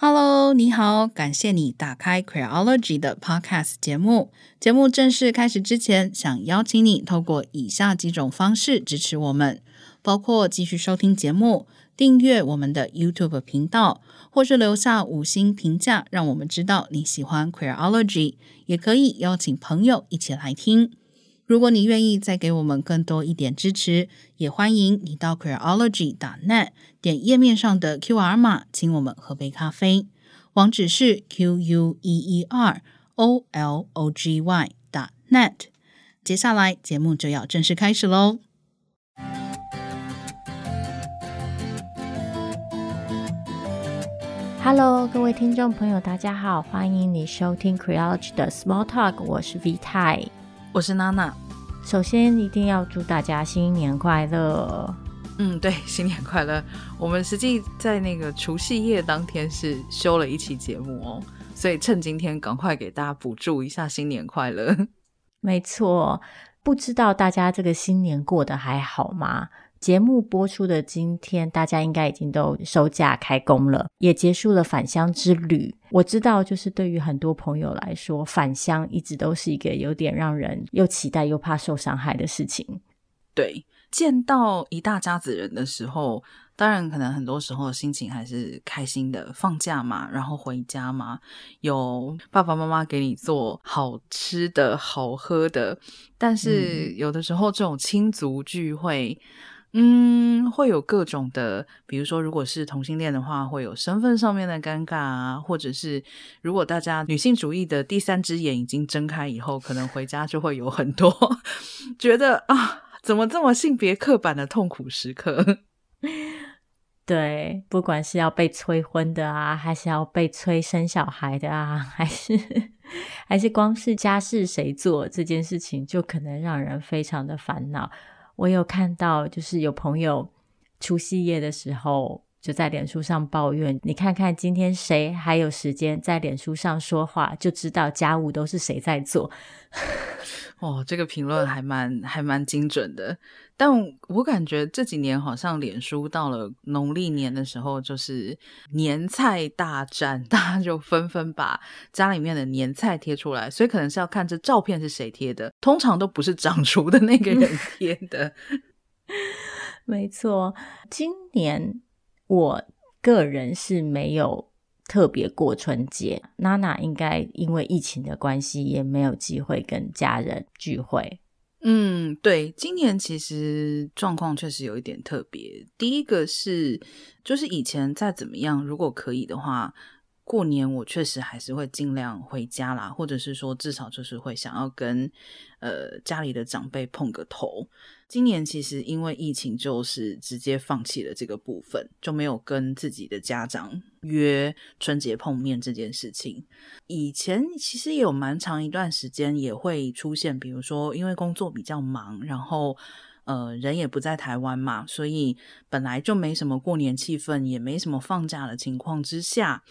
Hello，你好，感谢你打开 Queerology 的 Podcast 节目。节目正式开始之前，想邀请你透过以下几种方式支持我们，包括继续收听节目、订阅我们的 YouTube 频道，或是留下五星评价，让我们知道你喜欢 Queerology。也可以邀请朋友一起来听。如果你愿意再给我们更多一点支持，也欢迎你到 Queerology.net 点页面上的 QR 码，请我们喝杯咖啡。网址是 Q U E E R O L O G Y .net。接下来节目就要正式开始喽。Hello，各位听众朋友，大家好，欢迎你收听 Queerology 的 Small Talk，我是 V 太。我是娜娜。首先，一定要祝大家新年快乐。嗯，对，新年快乐。我们实际在那个除夕夜当天是休了一期节目哦，所以趁今天赶快给大家补助一下新年快乐。没错，不知道大家这个新年过得还好吗？节目播出的今天，大家应该已经都收假开工了，也结束了返乡之旅。我知道，就是对于很多朋友来说，返乡一直都是一个有点让人又期待又怕受伤害的事情。对，见到一大家子人的时候，当然可能很多时候心情还是开心的，放假嘛，然后回家嘛，有爸爸妈妈给你做好吃的好喝的。但是有的时候，这种亲族聚会。嗯，会有各种的，比如说，如果是同性恋的话，会有身份上面的尴尬啊，或者是如果大家女性主义的第三只眼已经睁开以后，可能回家就会有很多 觉得啊，怎么这么性别刻板的痛苦时刻？对，不管是要被催婚的啊，还是要被催生小孩的啊，还是还是光是家事谁做这件事情，就可能让人非常的烦恼。我有看到，就是有朋友除夕夜的时候就在脸书上抱怨，你看看今天谁还有时间在脸书上说话，就知道家务都是谁在做。哦，这个评论还蛮还蛮精准的。但我感觉这几年好像脸书到了农历年的时候，就是年菜大战，大家就纷纷把家里面的年菜贴出来，所以可能是要看这照片是谁贴的，通常都不是掌厨的那个人贴的。没错，今年我个人是没有特别过春节，娜娜应该因为疫情的关系也没有机会跟家人聚会。嗯，对，今年其实状况确实有一点特别。第一个是，就是以前再怎么样，如果可以的话，过年我确实还是会尽量回家啦，或者是说至少就是会想要跟呃家里的长辈碰个头。今年其实因为疫情，就是直接放弃了这个部分，就没有跟自己的家长约春节碰面这件事情。以前其实也有蛮长一段时间也会出现，比如说因为工作比较忙，然后呃人也不在台湾嘛，所以本来就没什么过年气氛，也没什么放假的情况之下，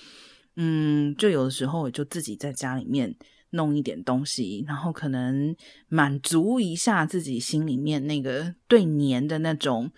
嗯，就有的时候我就自己在家里面。弄一点东西，然后可能满足一下自己心里面那个对年的那种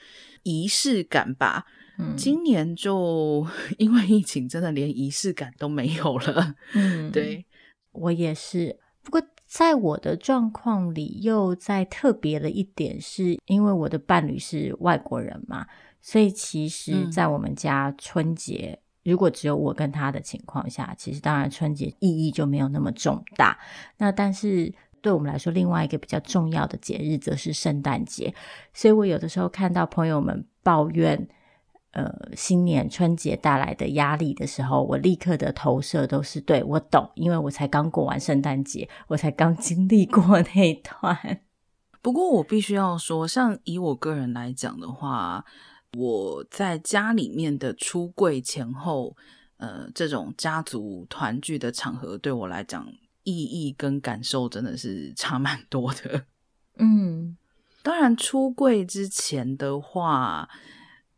仪式感吧。嗯，今年就 因为疫情，真的连仪式感都没有了。嗯，对，我也是。不过在我的状况里，又再特别的一点，是因为我的伴侣是外国人嘛，所以其实，在我们家春节。嗯如果只有我跟他的情况下，其实当然春节意义就没有那么重大。那但是对我们来说，另外一个比较重要的节日则是圣诞节。所以我有的时候看到朋友们抱怨，呃，新年春节带来的压力的时候，我立刻的投射都是对，我懂，因为我才刚过完圣诞节，我才刚经历过那一段。不过我必须要说，像以我个人来讲的话。我在家里面的出柜前后，呃，这种家族团聚的场合，对我来讲意义跟感受真的是差蛮多的。嗯，当然出柜之前的话，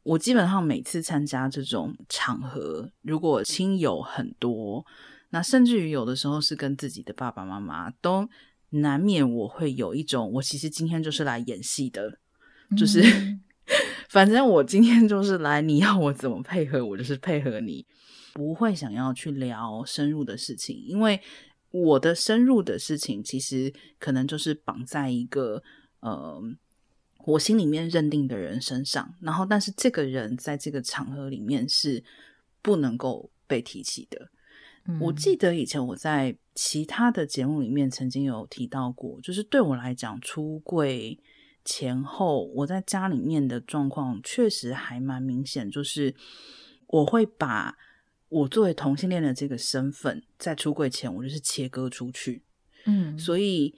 我基本上每次参加这种场合，如果亲友很多，那甚至于有的时候是跟自己的爸爸妈妈，都难免我会有一种，我其实今天就是来演戏的，就是。嗯反正我今天就是来，你要我怎么配合，我就是配合你。不会想要去聊深入的事情，因为我的深入的事情其实可能就是绑在一个呃我心里面认定的人身上，然后但是这个人在这个场合里面是不能够被提起的。嗯、我记得以前我在其他的节目里面曾经有提到过，就是对我来讲，出柜前后我在家里面的状况确实还蛮明显，就是我会把我作为同性恋的这个身份在出柜前，我就是切割出去。嗯，所以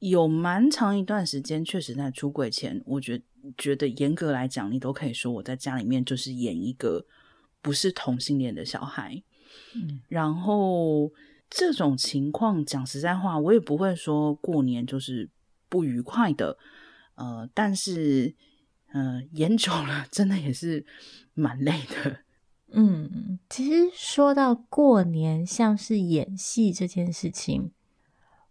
有蛮长一段时间，确实在出柜前，我觉得觉得严格来讲，你都可以说我在家里面就是演一个不是同性恋的小孩。嗯，然后这种情况讲实在话，我也不会说过年就是不愉快的，呃，但是，呃，演久了真的也是蛮累的。嗯，其实说到过年像是演戏这件事情，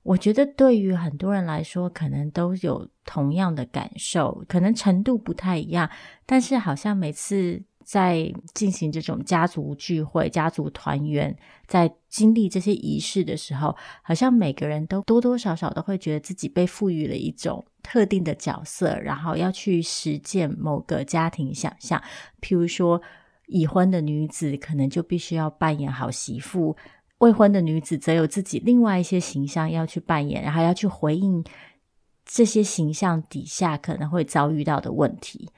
我觉得对于很多人来说，可能都有同样的感受，可能程度不太一样，但是好像每次。在进行这种家族聚会、家族团圆，在经历这些仪式的时候，好像每个人都多多少少都会觉得自己被赋予了一种特定的角色，然后要去实践某个家庭想象。譬如说，已婚的女子可能就必须要扮演好媳妇，未婚的女子则有自己另外一些形象要去扮演，然后要去回应这些形象底下可能会遭遇到的问题。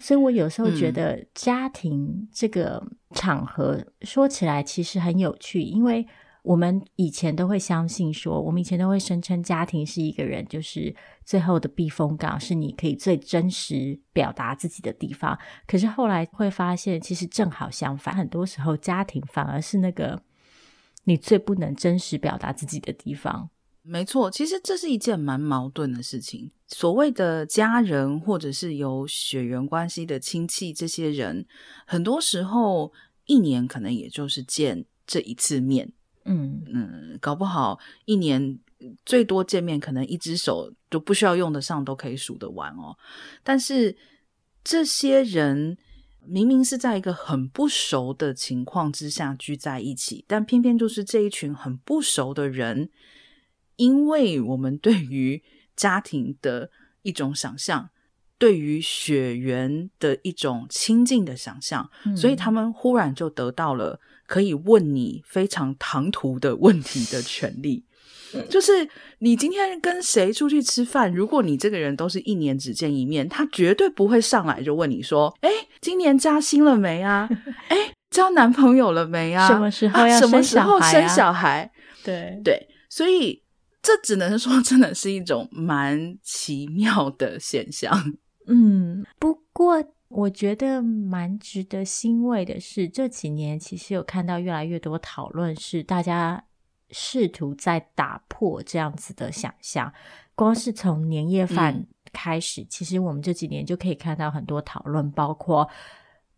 所以我有时候觉得家庭这个场合说起来其实很有趣，因为我们以前都会相信说，我们以前都会声称家庭是一个人就是最后的避风港，是你可以最真实表达自己的地方。可是后来会发现，其实正好相反，很多时候家庭反而是那个你最不能真实表达自己的地方。没错，其实这是一件蛮矛盾的事情。所谓的家人，或者是有血缘关系的亲戚，这些人很多时候一年可能也就是见这一次面。嗯嗯，搞不好一年最多见面，可能一只手都不需要用得上，都可以数得完哦。但是这些人明明是在一个很不熟的情况之下聚在一起，但偏偏就是这一群很不熟的人。因为我们对于家庭的一种想象，对于血缘的一种亲近的想象，嗯，所以他们忽然就得到了可以问你非常唐突的问题的权利。就是你今天跟谁出去吃饭，如果你这个人都是一年只见一面，他绝对不会上来就问你说：“哎，今年加薪了没啊？哎，交男朋友了没啊？什么时候要生小孩啊？什么时候生小孩？”对对，所以。这只能说，真的是一种蛮奇妙的现象。嗯，不过我觉得蛮值得欣慰的是，这几年其实有看到越来越多讨论，是大家试图在打破这样子的想象。光是从年夜饭开始，嗯，其实我们这几年就可以看到很多讨论，包括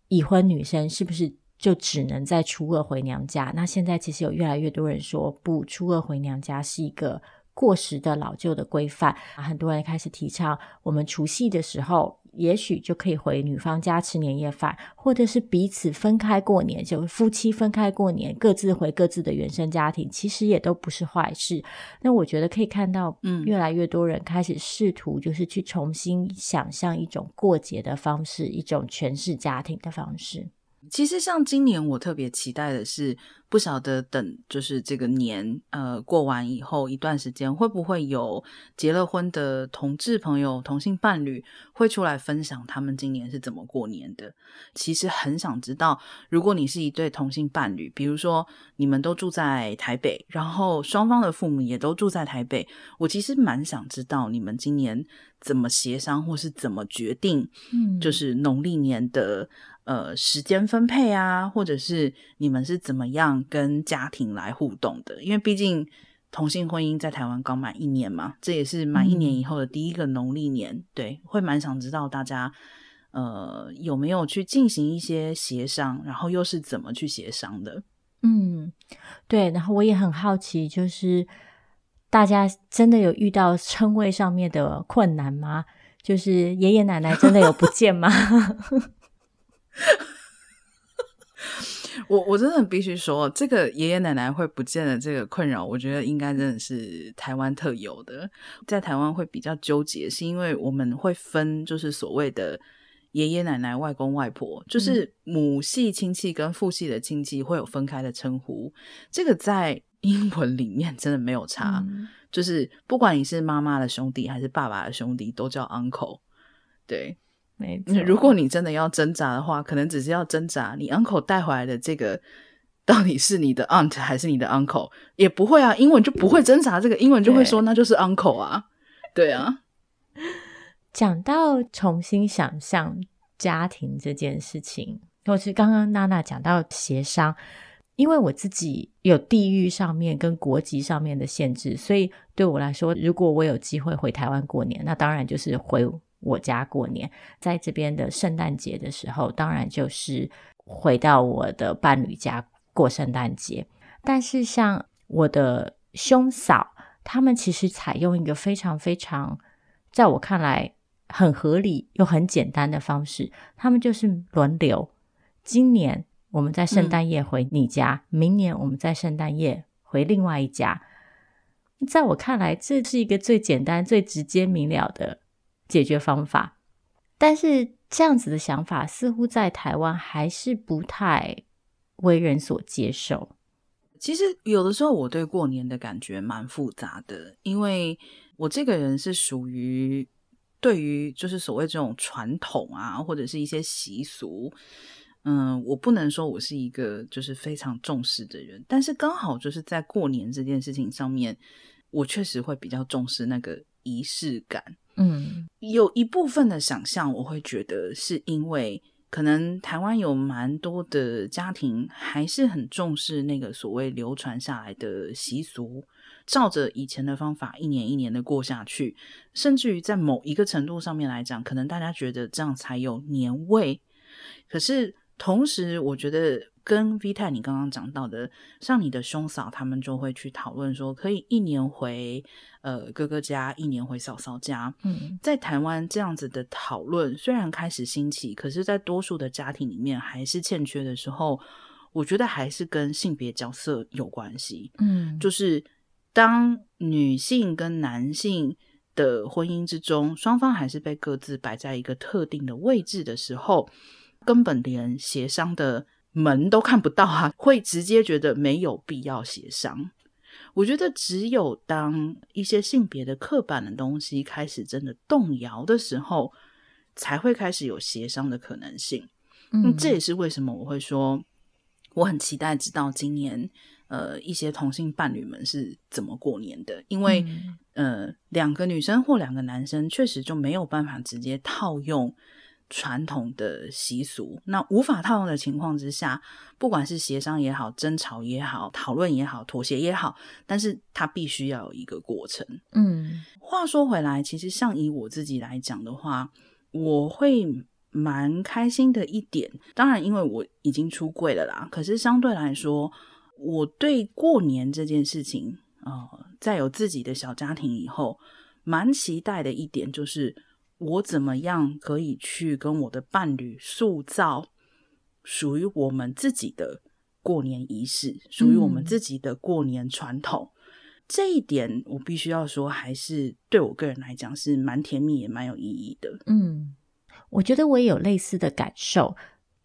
已婚女生是不是就只能在初二回娘家？那现在其实有越来越多人说，不，初二回娘家是一个过时的老旧的规范，很多人开始提倡，我们除夕的时候，也许就可以回女方家吃年夜饭，或者是彼此分开过年，就夫妻分开过年，各自回各自的原生家庭，其实也都不是坏事。那我觉得可以看到，嗯，越来越多人开始试图，就是去重新想象一种过节的方式，一种诠释家庭的方式。其实像今年，我特别期待的是，不晓得等就是这个年呃过完以后一段时间，会不会有结了婚的同志朋友、同性伴侣会出来分享他们今年是怎么过年的？其实很想知道，如果你是一对同性伴侣，比如说你们都住在台北，然后双方的父母也都住在台北，我其实蛮想知道你们今年怎么协商，或是怎么决定，嗯，就是农历年的。呃，时间分配啊，或者是你们是怎么样跟家庭来互动的？因为毕竟同性婚姻在台湾刚满一年嘛，这也是满一年以后的第一个农历年，嗯、对，会蛮想知道大家呃有没有去进行一些协商，然后又是怎么去协商的？嗯，对，然后我也很好奇，就是大家真的有遇到称谓上面的困难吗？就是爷爷奶奶真的有不见吗？我我真的必须说，这个爷爷奶奶会不见的这个困扰，我觉得应该真的是台湾特有的。在台湾会比较纠结，是因为我们会分，就是所谓的爷爷奶奶、外公外婆，就是母系亲戚跟父系的亲戚会有分开的称呼。这个在英文里面真的没有差，嗯、就是不管你是妈妈的兄弟还是爸爸的兄弟，都叫 uncle。对。没错，如果你真的要挣扎的话，可能只是要挣扎你 uncle 带回来的这个到底是你的 aunt 还是你的 uncle，也不会啊，英文就不会挣扎这个，英文就会说那就是 uncle 啊，对啊。讲到重新想象家庭这件事情，或是刚刚娜娜讲到协商，因为我自己有地域上面跟国籍上面的限制，所以对我来说，如果我有机会回台湾过年，那当然就是回。我家过年，在这边的圣诞节的时候，当然就是回到我的伴侣家过圣诞节。但是像我的兄嫂，他们其实采用一个非常非常，在我看来很合理又很简单的方式，他们就是轮流。今年我们在圣诞夜回你家，嗯、明年我们在圣诞夜回另外一家。在我看来，这是一个最简单、最直接明了的。解决方法，但是这样子的想法似乎在台湾还是不太为人所接受。其实有的时候我对过年的感觉蛮复杂的，因为我这个人是属于对于就是所谓这种传统啊，或者是一些习俗，嗯，我不能说我是一个就是非常重视的人，但是刚好就是在过年这件事情上面，我确实会比较重视那个仪式感。嗯，有一部分的想象，我会觉得是因为可能台湾有蛮多的家庭还是很重视那个所谓流传下来的习俗，照着以前的方法一年一年的过下去，甚至于在某一个程度上面来讲，可能大家觉得这样才有年味。可是同时，我觉得。跟 V 太你刚刚讲到的，像你的兄嫂，他们就会去讨论说，可以一年回呃哥哥家，一年回嫂嫂家。嗯，在台湾这样子的讨论虽然开始兴起，可是，在多数的家庭里面还是欠缺的时候，我觉得还是跟性别角色有关系。嗯，就是当女性跟男性的婚姻之中，双方还是被各自摆在一个特定的位置的时候，根本连协商的。门都看不到啊，会直接觉得没有必要协商。我觉得只有当一些性别的刻板的东西开始真的动摇的时候，才会开始有协商的可能性。嗯，这也是为什么我会说我很期待知道今年呃一些同性伴侣们是怎么过年的，因为、嗯、呃两个女生或两个男生确实就没有办法直接套用。传统的习俗，那无法套用的情况之下，不管是协商也好、争吵也好、讨论也好、妥协也好，但是它必须要有一个过程。嗯，话说回来，其实像以我自己来讲的话，我会蛮开心的一点，当然因为我已经出柜了啦。可是相对来说，我对过年这件事情，呃，在有自己的小家庭以后，蛮期待的一点就是。我怎么样可以去跟我的伴侣塑造属于我们自己的过年仪式，属于我们自己的过年传统？嗯。这一点我必须要说，还是对我个人来讲是蛮甜蜜也蛮有意义的。嗯，我觉得我也有类似的感受，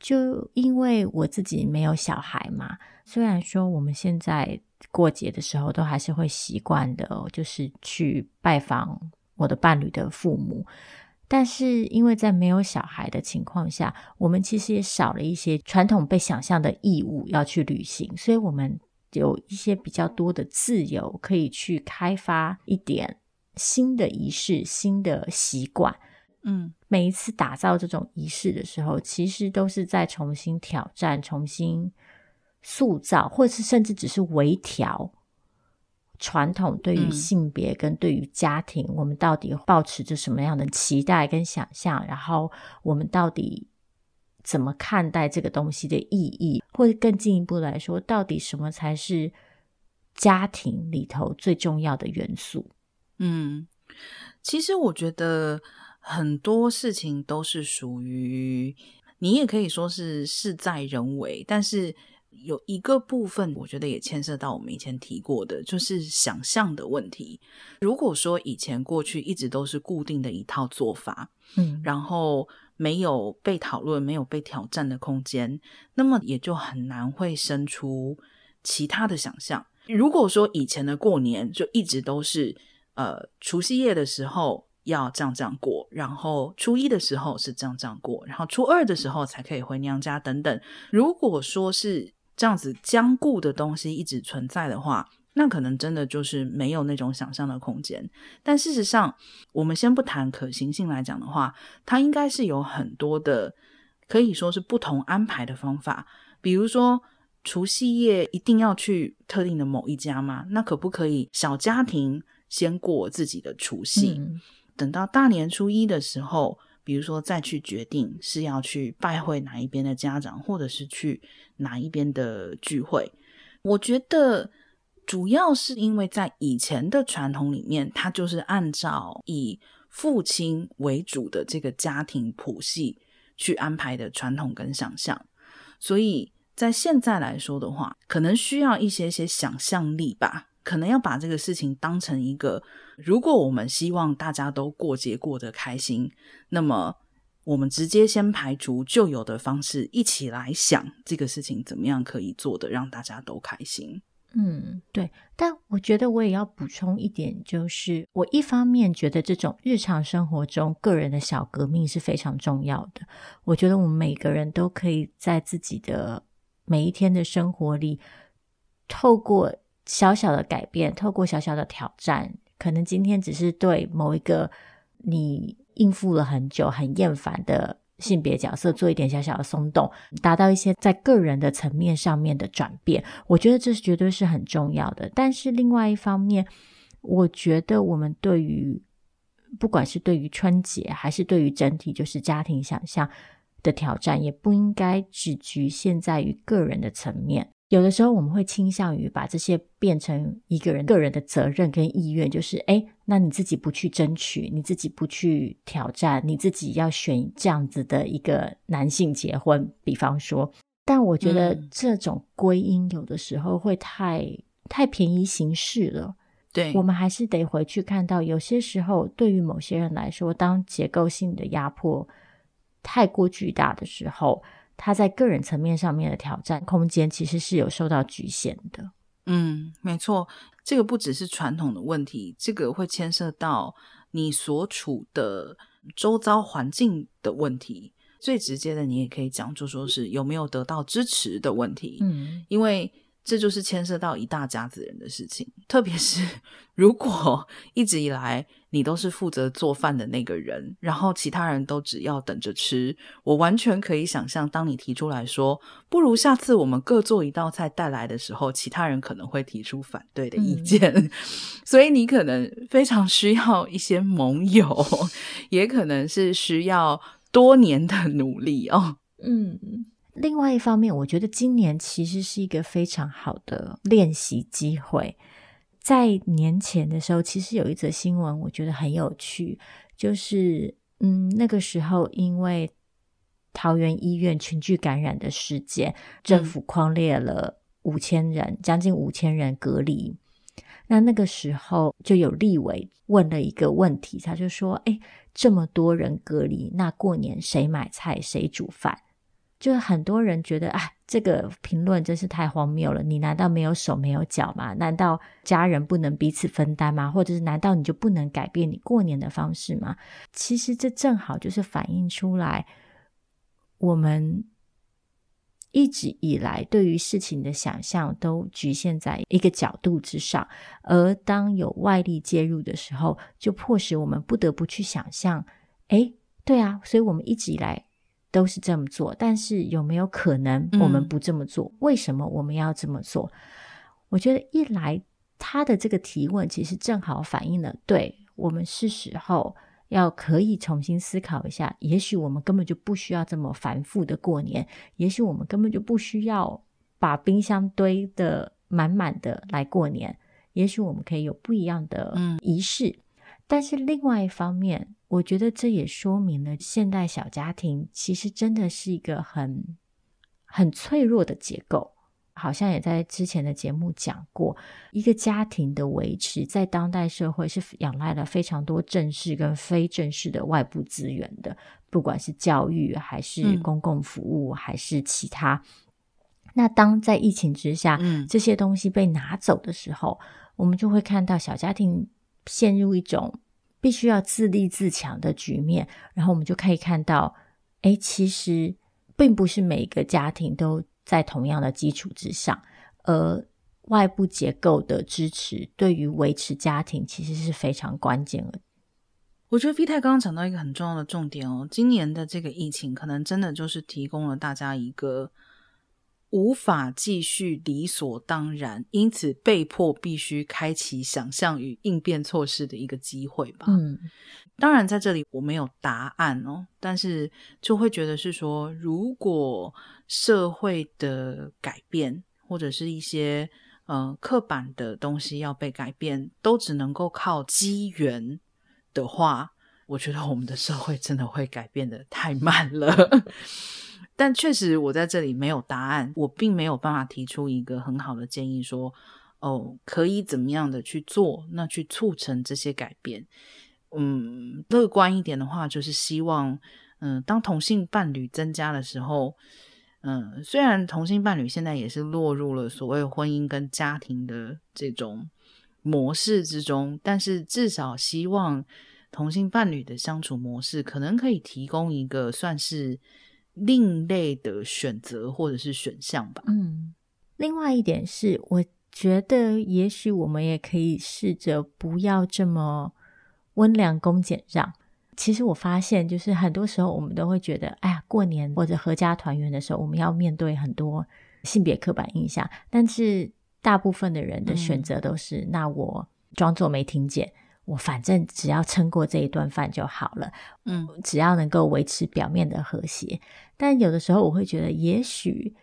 就因为我自己没有小孩嘛。虽然说我们现在过节的时候都还是会习惯的，就是去拜访我的伴侣的父母。但是，因为在没有小孩的情况下，我们其实也少了一些传统被想象的义务要去履行，所以我们有一些比较多的自由，可以去开发一点新的仪式、新的习惯。嗯，每一次打造这种仪式的时候，其实都是在重新挑战、重新塑造，或是甚至只是微调。传统对于性别跟对于家庭，嗯，我们到底抱持着什么样的期待跟想象？然后我们到底怎么看待这个东西的意义？或者更进一步来说，到底什么才是家庭里头最重要的元素？嗯，其实我觉得很多事情都是属于，你也可以说是事在人为，但是。有一个部分，我觉得也牵涉到我们以前提过的，就是想象的问题。如果说以前过去一直都是固定的一套做法，嗯，然后没有被讨论、没有被挑战的空间，那么也就很难会生出其他的想象。如果说以前的过年就一直都是，呃，除夕夜的时候要这样这样过，然后初一的时候是这样这样过，然后初二的时候才可以回娘家等等。如果说是这样子僵固的东西一直存在的话，那可能真的就是没有那种想象的空间。但事实上，我们先不谈可行性来讲的话，它应该是有很多的，可以说是不同安排的方法。比如说，除夕夜一定要去特定的某一家吗？那可不可以小家庭先过自己的除夕，嗯、等到大年初一的时候，比如说，再去决定是要去拜会哪一边的家长，或者是去哪一边的聚会。我觉得主要是因为在以前的传统里面，它就是按照以父亲为主的这个家庭谱系去安排的传统跟想象，所以在现在来说的话，可能需要一些些想象力吧。可能要把这个事情当成一个，如果我们希望大家都过节过得开心，那么我们直接先排除旧有的方式，一起来想这个事情怎么样可以做得让大家都开心。嗯，对。但我觉得我也要补充一点，就是我一方面觉得这种日常生活中个人的小革命是非常重要的。我觉得我们每个人都可以在自己的每一天的生活里，透过小小的改变，透过小小的挑战，可能今天只是对某一个你应付了很久、很厌烦的性别角色做一点小小的松动，达到一些在个人的层面上面的转变。我觉得这是绝对是很重要的。但是另外一方面，我觉得我们对于不管是对于春节，还是对于整体就是家庭想象的挑战，也不应该只局限在于个人的层面。有的时候我们会倾向于把这些变成一个人个人的责任跟意愿，就是诶，那你自己不去争取，你自己不去挑战，你自己要选这样子的一个男性结婚，比方说，但我觉得这种归因有的时候会太、嗯、太便宜行事了。对，我们还是得回去看到，有些时候对于某些人来说，当结构性的压迫太过巨大的时候。他在个人层面上面的挑战空间其实是有受到局限的。嗯，没错，这个不只是传统的问题，这个会牵涉到你所处的周遭环境的问题。最直接的，你也可以讲，就说是有没有得到支持的问题。嗯，因为。这就是牵涉到一大家子人的事情，特别是如果一直以来你都是负责做饭的那个人，然后其他人都只要等着吃，我完全可以想象，当你提出来说“不如下次我们各做一道菜带来的时候”，其他人可能会提出反对的意见，嗯、所以你可能非常需要一些盟友，也可能是需要多年的努力哦。嗯。另外一方面，我觉得今年其实是一个非常好的练习机会。在年前的时候，其实有一则新闻，我觉得很有趣，就是嗯，那个时候因为桃园医院群聚感染的事件，政府框列了五千人，将近五千人隔离。那那个时候就有立委问了一个问题，他就说：“哎，这么多人隔离，那过年谁买菜，谁煮饭？”就是很多人觉得，哎，这个评论真是太荒谬了。你难道没有手没有脚吗？难道家人不能彼此分担吗？或者是难道你就不能改变你过年的方式吗？其实这正好就是反映出来，我们一直以来对于事情的想象都局限在一个角度之上，而当有外力介入的时候，就迫使我们不得不去想象，哎，对啊，所以我们一直以来。都是这么做，但是有没有可能我们不这么做？嗯、为什么我们要这么做？我觉得一来他的这个提问其实正好反映了，对，我们是时候要可以重新思考一下，也许我们根本就不需要这么繁复的过年，也许我们根本就不需要把冰箱堆的满满的来过年，也许我们可以有不一样的仪式。嗯、但是另外一方面，我觉得这也说明了现代小家庭其实真的是一个很很脆弱的结构。好像也在之前的节目讲过，一个家庭的维持在当代社会是仰赖了非常多正式跟非正式的外部资源的，不管是教育还是公共服务、嗯、还是其他。那当在疫情之下，嗯、这些东西被拿走的时候，我们就会看到小家庭陷入一种必须要自立自强的局面，然后我们就可以看到，哎，其实并不是每个家庭都在同样的基础之上，而外部结构的支持对于维持家庭其实是非常关键的。我觉得 V 太刚刚讲到一个很重要的重点哦，今年的这个疫情可能真的就是提供了大家一个。无法继续理所当然，因此被迫必须开启想象与应变措施的一个机会吧。嗯，当然在这里我没有答案哦，但是就会觉得是说，如果社会的改变或者是一些呃刻板的东西要被改变，都只能够靠机缘的话，我觉得我们的社会真的会改变的太慢了。但确实，我在这里没有答案，我并没有办法提出一个很好的建议，说哦，可以怎么样的去做，那去促成这些改变。嗯，乐观一点的话，就是希望，嗯，当同性伴侣增加的时候，嗯，虽然同性伴侣现在也是落入了所谓婚姻跟家庭的这种模式之中，但是至少希望同性伴侣的相处模式可能可以提供一个算是。另类的选择或者是选项吧。嗯，另外一点是，我觉得也许我们也可以试着不要这么温良恭俭让。其实我发现，就是很多时候我们都会觉得，哎呀，过年或者合家团圆的时候，我们要面对很多性别刻板印象。但是大部分的人的选择都是，嗯、那我装作没听见。我反正只要撑过这一顿饭就好了，嗯，只要能够维持表面的和谐。但有的时候我会觉得，也许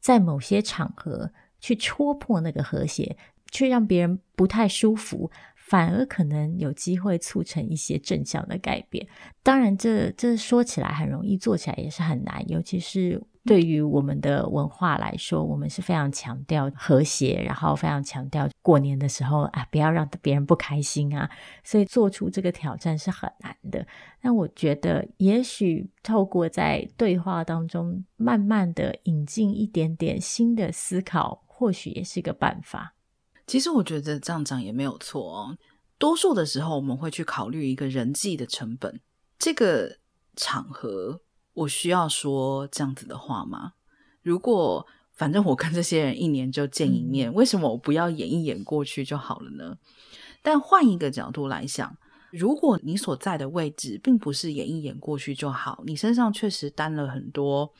在某些场合去戳破那个和谐，去让别人不太舒服，反而可能有机会促成一些正向的改变。当然这，这说起来很容易，做起来也是很难，尤其是。对于我们的文化来说，我们是非常强调和谐，然后非常强调过年的时候啊，不要让别人不开心啊，所以做出这个挑战是很难的。那我觉得，也许透过在对话当中，慢慢的引进一点点新的思考，或许也是个办法。其实我觉得这样讲也没有错哦。多数的时候，我们会去考虑一个人际的成本，这个场合。我需要说这样子的话吗？如果反正我跟这些人一年就见一面，嗯、为什么我不要演一演过去就好了呢？但换一个角度来想，如果你所在的位置并不是演一演过去就好，你身上确实担了很多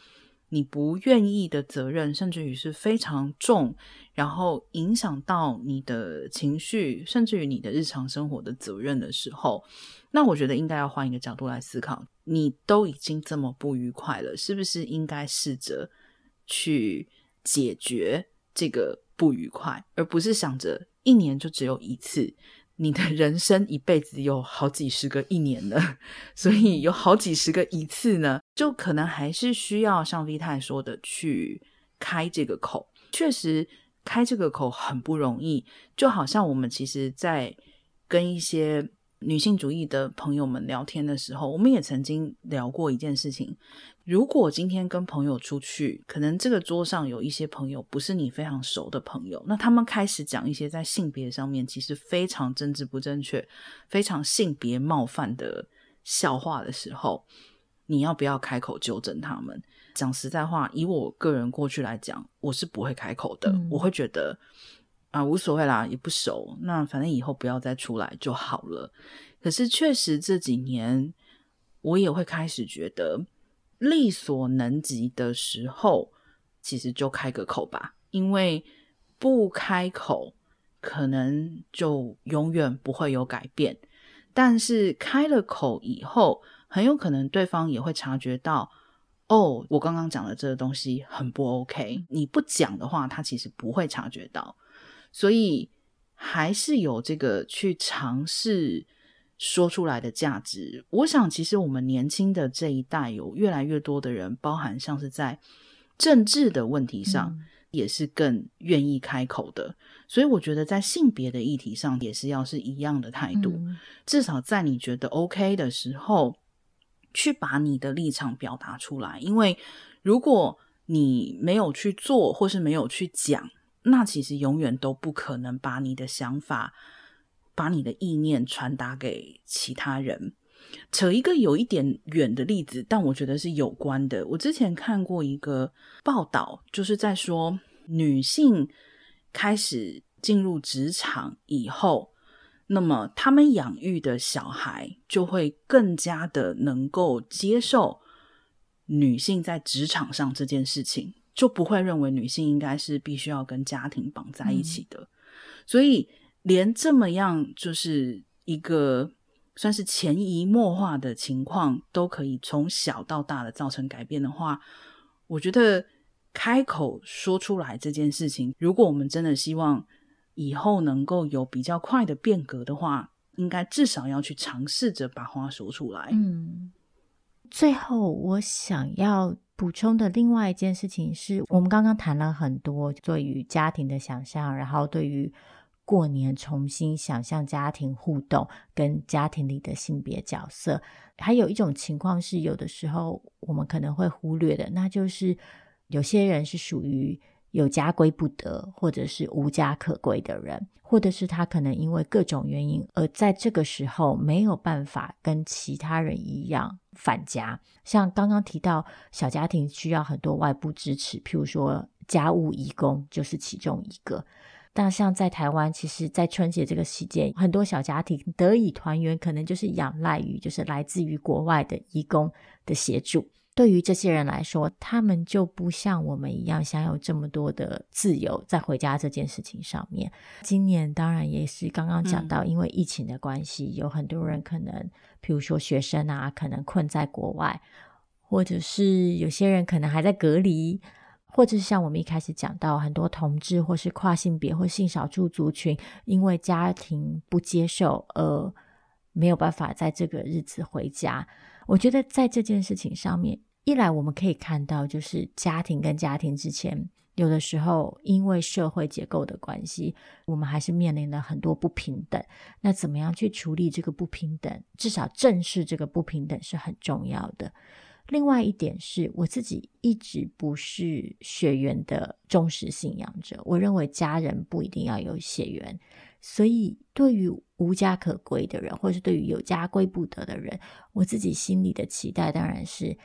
你不愿意的责任，甚至于是非常重，然后影响到你的情绪，甚至于你的日常生活的责任的时候，那我觉得应该要换一个角度来思考。你都已经这么不愉快了，是不是应该试着去解决这个不愉快，而不是想着一年就只有一次？你的人生一辈子有好几十个一年呢，所以有好几十个一次呢，就可能还是需要像 V 太说的去开这个口。确实，开这个口很不容易，就好像我们其实，在跟一些。女性主义的朋友们聊天的时候，我们也曾经聊过一件事情：如果今天跟朋友出去，可能这个桌上有一些朋友不是你非常熟的朋友，那他们开始讲一些在性别上面其实非常政治不正确、非常性别冒犯的笑话的时候，你要不要开口纠正他们？讲实在话，以我个人过去来讲，我是不会开口的，嗯、我会觉得。啊，无所谓啦，也不熟，那反正以后不要再出来就好了。可是确实这几年，我也会开始觉得力所能及的时候，其实就开个口吧，因为不开口，可能就永远不会有改变。但是开了口以后，很有可能对方也会察觉到，哦，我刚刚讲的这个东西很不 OK。你不讲的话，他其实不会察觉到。所以还是有这个去尝试说出来的价值。我想，其实我们年轻的这一代有越来越多的人，包含像是在政治的问题上，也是更愿意开口的。所以我觉得在性别的议题上也是要是一样的态度，嗯、至少在你觉得 OK 的时候，去把你的立场表达出来。因为如果你没有去做，或是没有去讲，那其实永远都不可能把你的想法、把你的意念传达给其他人。扯一个有一点远的例子，但我觉得是有关的。我之前看过一个报道，就是在说女性开始进入职场以后，那么他们养育的小孩就会更加的能够接受。女性在职场上这件事情，就不会认为女性应该是必须要跟家庭绑在一起的。嗯、所以，连这么样就是一个算是潜移默化的情况，都可以从小到大的造成改变的话，我觉得开口说出来这件事情，如果我们真的希望以后能够有比较快的变革的话，应该至少要去尝试着把话说出来。嗯。最后，我想要补充的另外一件事情是，我们刚刚谈了很多对于家庭的想象，然后对于过年重新想象家庭互动跟家庭里的性别角色，还有一种情况是，有的时候我们可能会忽略的，那就是有些人是属于。有家归不得，或者是无家可归的人，或者是他可能因为各种原因，而在这个时候没有办法跟其他人一样返家。像刚刚提到，小家庭需要很多外部支持，譬如说家务义工就是其中一个。但像在台湾，其实，在春节这个期间，很多小家庭得以团圆，可能就是仰赖于就是来自于国外的义工的协助。对于这些人来说，他们就不像我们一样享有这么多的自由，在回家这件事情上面。今年当然也是刚刚讲到，因为疫情的关系，嗯、有很多人可能，比如说学生啊，可能困在国外，或者是有些人可能还在隔离，或者是像我们一开始讲到，很多同志或是跨性别或性少数族群，因为家庭不接受而没有办法在这个日子回家。我觉得在这件事情上面，一来我们可以看到，就是家庭跟家庭之间，有的时候因为社会结构的关系，我们还是面临了很多不平等。那怎么样去处理这个不平等？至少正视这个不平等是很重要的。另外一点是，我自己一直不是血缘的忠实信仰者，我认为家人不一定要有血缘。所以，对于无家可归的人，或是对于有家归不得的人，我自己心里的期待当然是，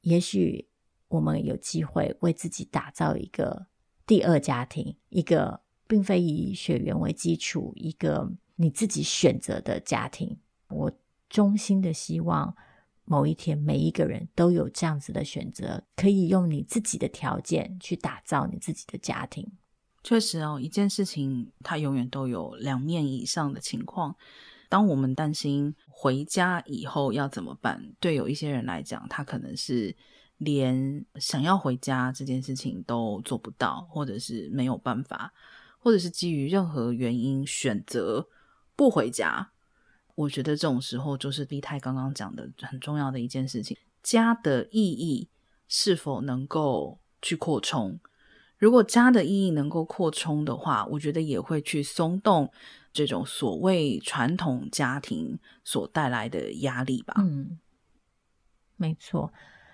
也许我们有机会为自己打造一个第二家庭，一个并非以血缘为基础，一个你自己选择的家庭。我衷心的希望，某一天每一个人都有这样子的选择，可以用你自己的条件去打造你自己的家庭。确实哦，一件事情它永远都有两面以上的情况。当我们担心回家以后要怎么办，对有一些人来讲，他可能是连想要回家这件事情都做不到，或者是没有办法，或者是基于任何原因选择不回家。我觉得这种时候就是立泰刚刚讲的很重要的一件事情：家的意义是否能够去扩充。如果家的意义能够扩充的话，我觉得也会去松动这种所谓传统家庭所带来的压力吧。嗯，没错。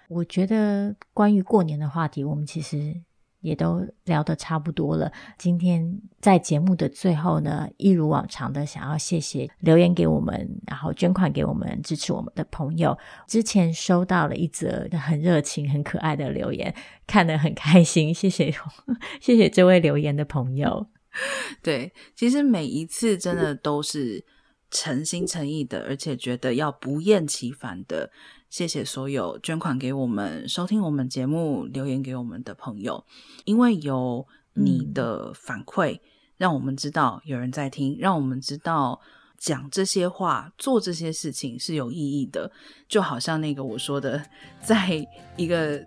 我觉得关于过年的话题，我们其实。也都聊得差不多了。今天在节目的最后呢，一如往常的想要谢谢留言给我们，然后捐款给我们支持我们的朋友。之前收到了一则很热情、很可爱的留言，看得很开心。谢谢，谢谢这位留言的朋友。对，其实每一次真的都是诚心诚意的，而且觉得要不厌其烦的。谢谢所有捐款给我们、收听我们节目、留言给我们的朋友，因为有你的反馈，嗯、让我们知道有人在听，让我们知道讲这些话、做这些事情是有意义的。就好像那个我说的，在一个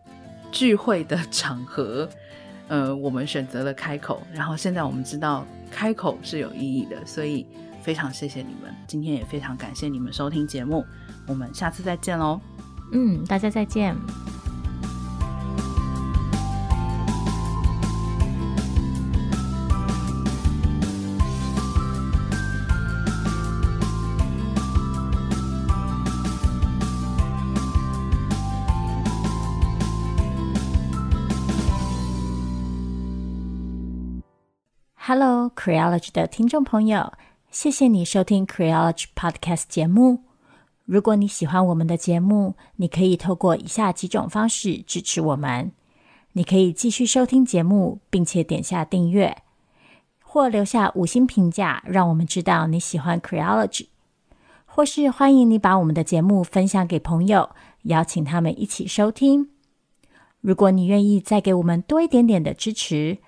聚会的 场合，呃，我们选择了开口，然后现在我们知道开口是有意义的，所以非常谢谢你们。今天也非常感谢你们收听节目，我们下次再见喽。嗯大家再见 hello creology 的听众朋友谢谢你收听 creology podcast 节目如果你喜欢我们的节目，你可以透过以下几种方式支持我们：你可以继续收听节目，并且点下订阅，或留下五星评价，让我们知道你喜欢 Creology；或是欢迎你把我们的节目分享给朋友，邀请他们一起收听。如果你愿意再给我们多一点点的支持，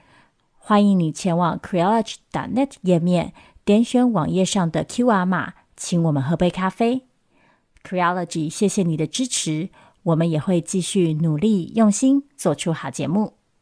欢迎你前往 Creology.net 页面，点选网页上的 QR 码，请我们喝杯咖啡。Creology，谢谢你的支持，我们也会继续努力用心做出好节目。